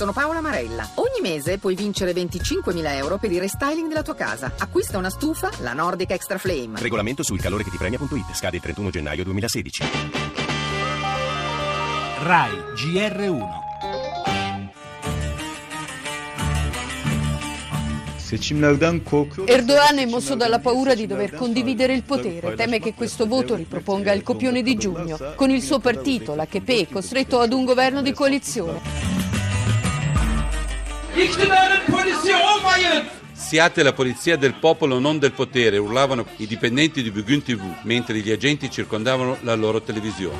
sono Paola Marella. Ogni mese puoi vincere 25.000 euro per il restyling della tua casa. Acquista una stufa, la Nordic Extra Flame. Regolamento sul calore che ti premia.it. Scade il 31 gennaio 2016. RAI GR1 Erdogan è mosso dalla paura di dover condividere il potere. Teme che questo voto riproponga il copione di giugno. Con il suo partito, l'AKP, costretto ad un governo di coalizione. Siate la polizia del popolo, non del potere, urlavano i dipendenti di Bugun TV mentre gli agenti circondavano la loro televisione.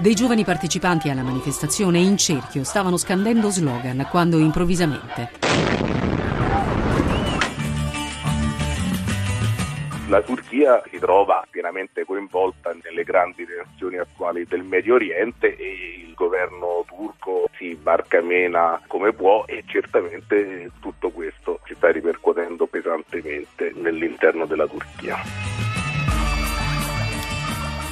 Dei giovani partecipanti alla manifestazione in cerchio stavano scandendo slogan quando improvvisamente. La Turchia si trova pienamente coinvolta nelle grandi tensioni attuali del Medio Oriente e il governo turco si barcamena come può e certamente tutto questo si sta ripercuotendo pesantemente nell'interno della Turchia.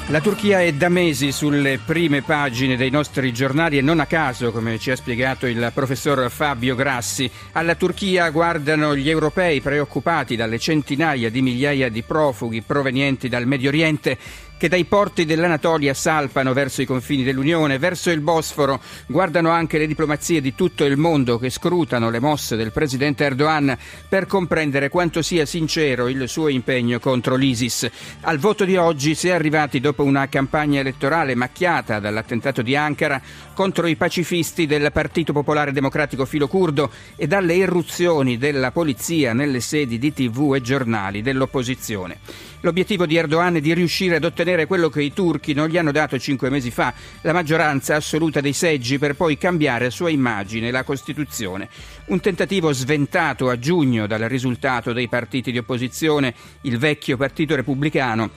La Turchia è da mesi sulle prime pagine dei nostri giornali e non a caso, come ci ha spiegato il professor Fabio Grassi. Alla Turchia guardano gli europei preoccupati dalle centinaia di migliaia di profughi provenienti dal Medio Oriente che dai porti dell'Anatolia salpano verso i confini dell'Unione, verso il Bosforo. Guardano anche le diplomazie di tutto il mondo che scrutano le mosse del presidente Erdogan per comprendere quanto sia sincero il suo impegno contro l'ISIS. Al voto di oggi si è arrivati dopo una campagna elettorale macchiata dall'attentato di Ankara contro i pacifisti del Partito Popolare Democratico Filo-Curdo e dalle irruzioni della polizia nelle sedi di TV e giornali dell'opposizione. L'obiettivo di Erdogan è di riuscire ad ottenere quello che i turchi non gli hanno dato cinque mesi fa, la maggioranza assoluta dei seggi per poi cambiare sua immagine, la Costituzione. Un tentativo sventato a giugno dal risultato dei partiti di opposizione, il vecchio Partito Repubblicano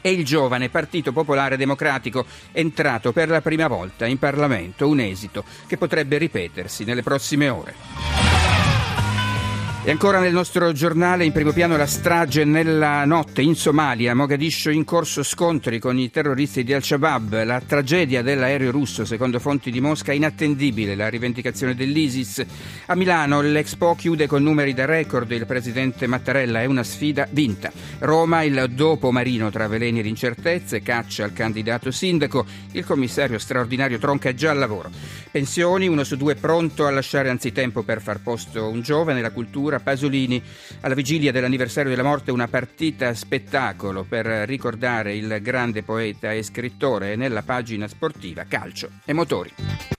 e il giovane Partito Popolare Democratico entrato per la prima volta in Parlamento, un esito che potrebbe ripetersi nelle prossime ore. E ancora nel nostro giornale in primo piano la strage nella notte in Somalia, Mogadiscio in corso scontri con i terroristi di Al-Shabaab, la tragedia dell'aereo russo, secondo fonti di Mosca, inattendibile, la rivendicazione dell'ISIS. A Milano l'Expo chiude con numeri da record, il presidente Mattarella è una sfida vinta. Roma il dopo marino tra veleni ed incertezze, caccia al candidato sindaco, il commissario straordinario tronca già al lavoro. Pensioni, uno su due pronto a lasciare anzitempo per far posto un giovane, la cultura Aurora Pasolini alla vigilia dell'anniversario della morte una partita spettacolo per ricordare il grande poeta e scrittore nella pagina sportiva Calcio e Motori.